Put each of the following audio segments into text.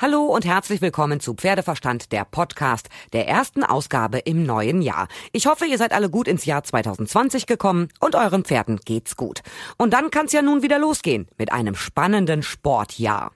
Hallo und herzlich willkommen zu Pferdeverstand, der Podcast, der ersten Ausgabe im neuen Jahr. Ich hoffe, ihr seid alle gut ins Jahr 2020 gekommen und euren Pferden geht's gut. Und dann kann's ja nun wieder losgehen mit einem spannenden Sportjahr.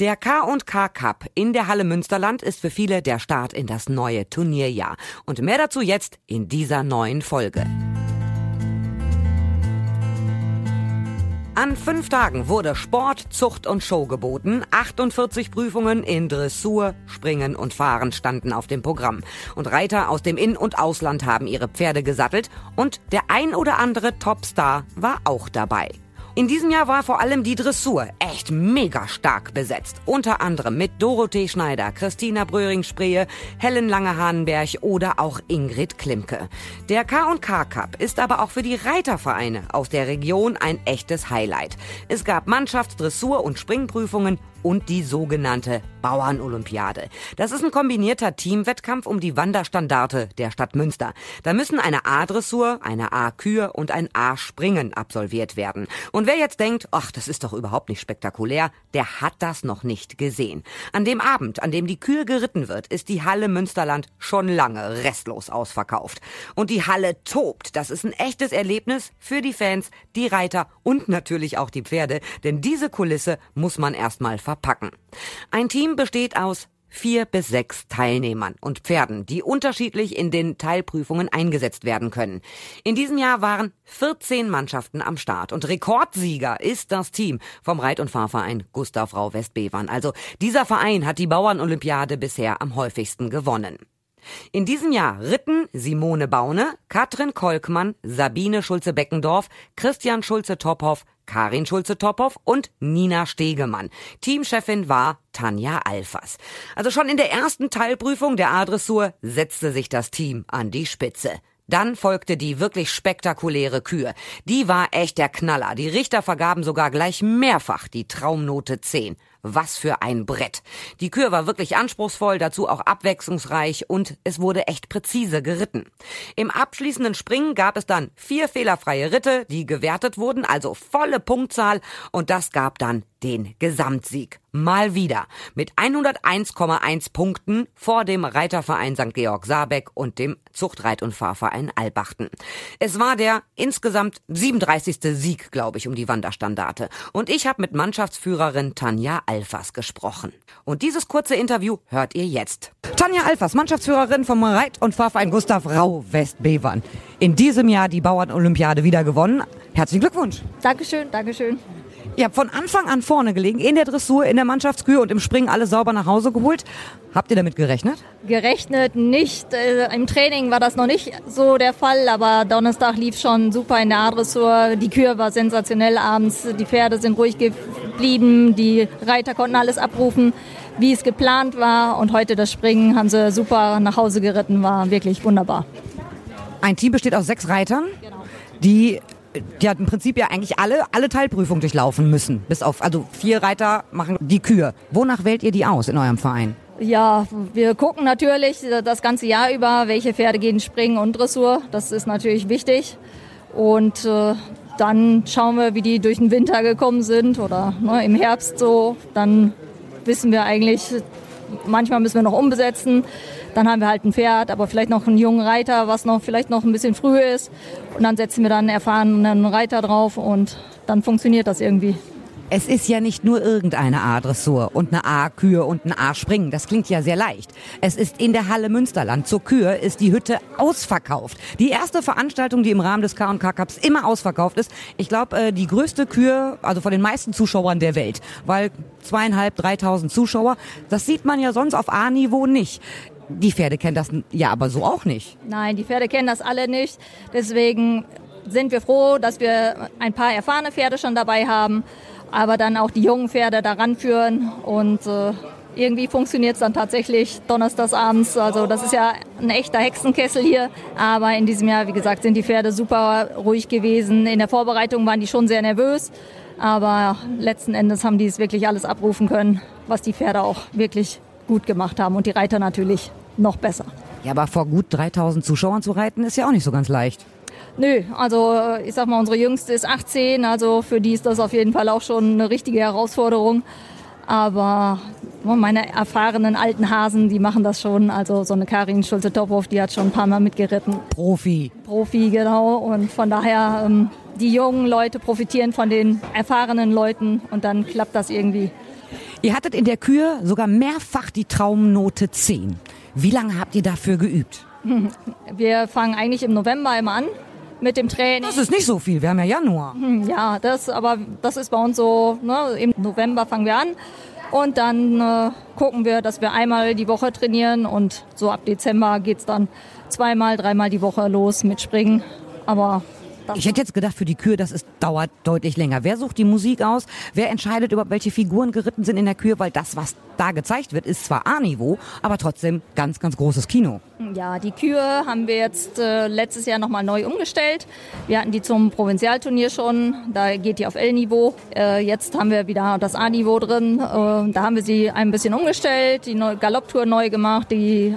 Der K&K Cup in der Halle Münsterland ist für viele der Start in das neue Turnierjahr. Und mehr dazu jetzt in dieser neuen Folge. An fünf Tagen wurde Sport, Zucht und Show geboten. 48 Prüfungen in Dressur, Springen und Fahren standen auf dem Programm. Und Reiter aus dem In- und Ausland haben ihre Pferde gesattelt. Und der ein oder andere Topstar war auch dabei. In diesem Jahr war vor allem die Dressur echt mega stark besetzt. Unter anderem mit Dorothee Schneider, Christina Bröhring-Sprehe, Helen Lange-Hahnenberg oder auch Ingrid Klimke. Der K&K Cup ist aber auch für die Reitervereine aus der Region ein echtes Highlight. Es gab Mannschafts-, Dressur- und Springprüfungen und die sogenannte Bauernolympiade. Das ist ein kombinierter Teamwettkampf um die Wanderstandarte der Stadt Münster. Da müssen eine A-Dressur, eine A-Kür und ein A-Springen absolviert werden. Und wer jetzt denkt, ach, das ist doch überhaupt nicht spektakulär, der hat das noch nicht gesehen. An dem Abend, an dem die Kür geritten wird, ist die Halle Münsterland schon lange restlos ausverkauft. Und die Halle tobt. Das ist ein echtes Erlebnis für die Fans, die Reiter und natürlich auch die Pferde, denn diese Kulisse muss man erstmal verpacken. Ein Team besteht aus vier bis sechs Teilnehmern und Pferden, die unterschiedlich in den Teilprüfungen eingesetzt werden können. In diesem Jahr waren 14 Mannschaften am Start und Rekordsieger ist das Team vom Reit- und Fahrverein Gustav Rau Westbevern. Also dieser Verein hat die Bauernolympiade bisher am häufigsten gewonnen. In diesem Jahr ritten Simone Baune, Katrin Kolkmann, Sabine Schulze-Beckendorf, Christian Schulze-Tophoff, Karin Schulze-Tophoff und Nina Stegemann. Teamchefin war Tanja Alfers. Also schon in der ersten Teilprüfung der A-Dressur setzte sich das Team an die Spitze. Dann folgte die wirklich spektakuläre Kür. Die war echt der Knaller. Die Richter vergaben sogar gleich mehrfach die Traumnote 10. Was für ein Brett. Die Kür war wirklich anspruchsvoll, dazu auch abwechslungsreich und es wurde echt präzise geritten. Im abschließenden Springen gab es dann vier fehlerfreie Ritte, die gewertet wurden, also volle Punktzahl und das gab dann den Gesamtsieg. Mal wieder. Mit 101,1 Punkten vor dem Reiterverein St. Georg Saarbeck und dem Zuchtreit- und Fahrverein Albachten. Es war der insgesamt 37. Sieg, glaube ich, um die Wanderstandarte. Und ich habe mit Mannschaftsführerin Tanja Alfers gesprochen. Und dieses kurze Interview hört ihr jetzt. Tanja Alfers, Mannschaftsführerin vom Reit- und Fahrverein Gustav Rau Westbevern. In diesem Jahr die Bauernolympiade wieder gewonnen. Herzlichen Glückwunsch. Dankeschön, Dankeschön. Ihr habt von Anfang an vorne gelegen, in der Dressur, in der Mannschaftskühe und im Springen alles sauber nach Hause geholt. Habt ihr damit gerechnet? Gerechnet nicht. Äh, Im Training war das noch nicht so der Fall, aber Donnerstag lief schon super in der A-Dressur. Die Kür war sensationell abends. Die Pferde sind ruhig geblieben. Die Reiter konnten alles abrufen, wie es geplant war. Und heute das Springen haben sie super nach Hause geritten. War wirklich wunderbar. Ein Team besteht aus sechs Reitern, die die hat im Prinzip ja eigentlich alle, alle Teilprüfungen durchlaufen müssen. Bis auf, also vier Reiter machen die Kür. Wonach wählt ihr die aus in eurem Verein? Ja, wir gucken natürlich das ganze Jahr über, welche Pferde gehen springen und Dressur. Das ist natürlich wichtig. Und äh, dann schauen wir, wie die durch den Winter gekommen sind oder ne, im Herbst so. Dann wissen wir eigentlich, manchmal müssen wir noch umbesetzen. Dann haben wir halt ein Pferd, aber vielleicht noch einen jungen Reiter, was noch vielleicht noch ein bisschen früh ist. Und dann setzen wir dann einen erfahrenen Reiter drauf und dann funktioniert das irgendwie. Es ist ja nicht nur irgendeine A-Dressur und eine A-Kür und ein A-Springen. Das klingt ja sehr leicht. Es ist in der Halle Münsterland. Zur Kür ist die Hütte ausverkauft. Die erste Veranstaltung, die im Rahmen des K&K Cups immer ausverkauft ist. Ich glaube, die größte Kür, also von den meisten Zuschauern der Welt. Weil zweieinhalb, dreitausend Zuschauer, das sieht man ja sonst auf A-Niveau nicht. Die Pferde kennen das ja aber so auch nicht. Nein, die Pferde kennen das alle nicht. Deswegen sind wir froh, dass wir ein paar erfahrene Pferde schon dabei haben aber dann auch die jungen Pferde daran führen und äh, irgendwie funktioniert es dann tatsächlich donnerstags abends. Also das ist ja ein echter Hexenkessel hier. Aber in diesem Jahr, wie gesagt, sind die Pferde super ruhig gewesen. In der Vorbereitung waren die schon sehr nervös. Aber letzten Endes haben die es wirklich alles abrufen können, was die Pferde auch wirklich gut gemacht haben. Und die Reiter natürlich noch besser. Ja, aber vor gut 3000 Zuschauern zu reiten ist ja auch nicht so ganz leicht. Nö, also ich sag mal, unsere Jüngste ist 18, also für die ist das auf jeden Fall auch schon eine richtige Herausforderung. Aber meine erfahrenen alten Hasen, die machen das schon. Also so eine Karin Schulze-Tophoff, die hat schon ein paar Mal mitgeritten. Profi. Profi, genau. Und von daher, ähm, die jungen Leute profitieren von den erfahrenen Leuten und dann klappt das irgendwie. Ihr hattet in der Kür sogar mehrfach die Traumnote 10. Wie lange habt ihr dafür geübt? Wir fangen eigentlich im November immer an mit dem Training. Das ist nicht so viel, wir haben ja Januar. Hm, ja, das, aber das ist bei uns so, ne, im November fangen wir an und dann äh, gucken wir, dass wir einmal die Woche trainieren und so ab Dezember geht es dann zweimal, dreimal die Woche los mit Springen. Aber ich hätte jetzt gedacht, für die Kür, das ist, dauert deutlich länger. Wer sucht die Musik aus? Wer entscheidet überhaupt, welche Figuren geritten sind in der Kür? Weil das, was da gezeigt wird, ist zwar A-Niveau, aber trotzdem ganz, ganz großes Kino. Ja, die Kür haben wir jetzt äh, letztes Jahr nochmal neu umgestellt. Wir hatten die zum Provinzialturnier schon, da geht die auf L-Niveau. Äh, jetzt haben wir wieder das A-Niveau drin. Äh, da haben wir sie ein bisschen umgestellt, die Galopptour neu gemacht, die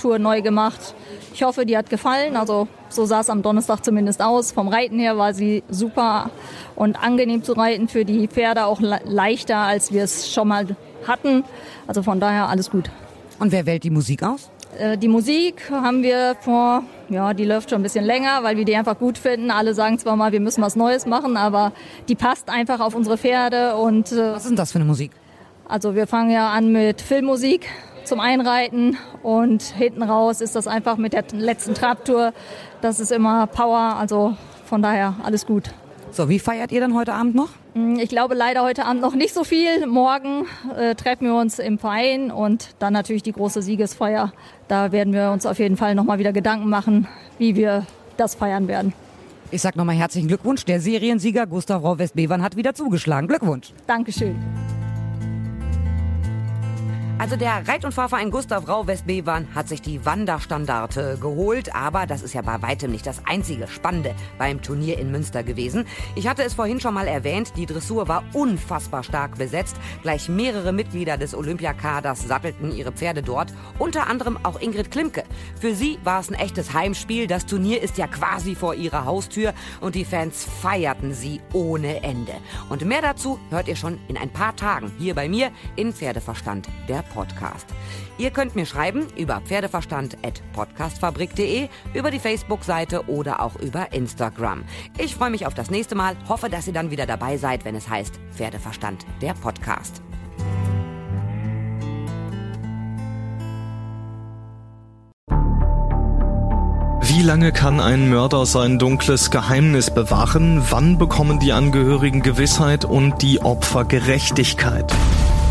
Einreittour neu gemacht. Ich hoffe, die hat gefallen. Also so sah es am Donnerstag zumindest aus. Vom Reiten her war sie super und angenehm zu reiten. Für die Pferde auch leichter, als wir es schon mal hatten. Also von daher alles gut. Und wer wählt die Musik aus? Äh, die Musik haben wir vor, ja, die läuft schon ein bisschen länger, weil wir die einfach gut finden. Alle sagen zwar mal, wir müssen was Neues machen, aber die passt einfach auf unsere Pferde und. Äh, was ist denn das für eine Musik? Also wir fangen ja an mit Filmmusik zum Einreiten und hinten raus ist das einfach mit der letzten Trabtour. Das ist immer Power, also von daher alles gut. So, wie feiert ihr dann heute Abend noch? Mm, ich glaube leider heute Abend noch nicht so viel. Morgen äh, treffen wir uns im Verein und dann natürlich die große Siegesfeier. Da werden wir uns auf jeden Fall nochmal wieder Gedanken machen, wie wir das feiern werden. Ich sag nochmal herzlichen Glückwunsch. Der Seriensieger Gustav Rau Westbevern hat wieder zugeschlagen. Glückwunsch. Dankeschön. Also der Reit- und Fahrverein Gustav Rau Westbevern hat sich die Wanderstandarte geholt, aber das ist ja bei weitem nicht das einzige Spannende beim Turnier in Münster gewesen. Ich hatte es vorhin schon mal erwähnt, die Dressur war unfassbar stark besetzt. Gleich mehrere Mitglieder des Olympiakaders sattelten ihre Pferde dort, unter anderem auch Ingrid Klimke. Für sie war es ein echtes Heimspiel. Das Turnier ist ja quasi vor ihrer Haustür und die Fans feierten sie ohne Ende. Und mehr dazu hört ihr schon in ein paar Tagen hier bei mir in Pferdeverstand der Podcast. Ihr könnt mir schreiben über pferdeverstand.podcastfabrik.de, über die Facebook-Seite oder auch über Instagram. Ich freue mich auf das nächste Mal, hoffe, dass ihr dann wieder dabei seid, wenn es heißt Pferdeverstand, der Podcast. Wie lange kann ein Mörder sein dunkles Geheimnis bewahren? Wann bekommen die Angehörigen Gewissheit und die Opfer Gerechtigkeit?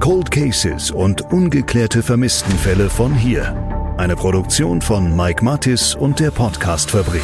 Cold Cases und ungeklärte Vermisstenfälle von hier. Eine Produktion von Mike Mattis und der Podcastfabrik.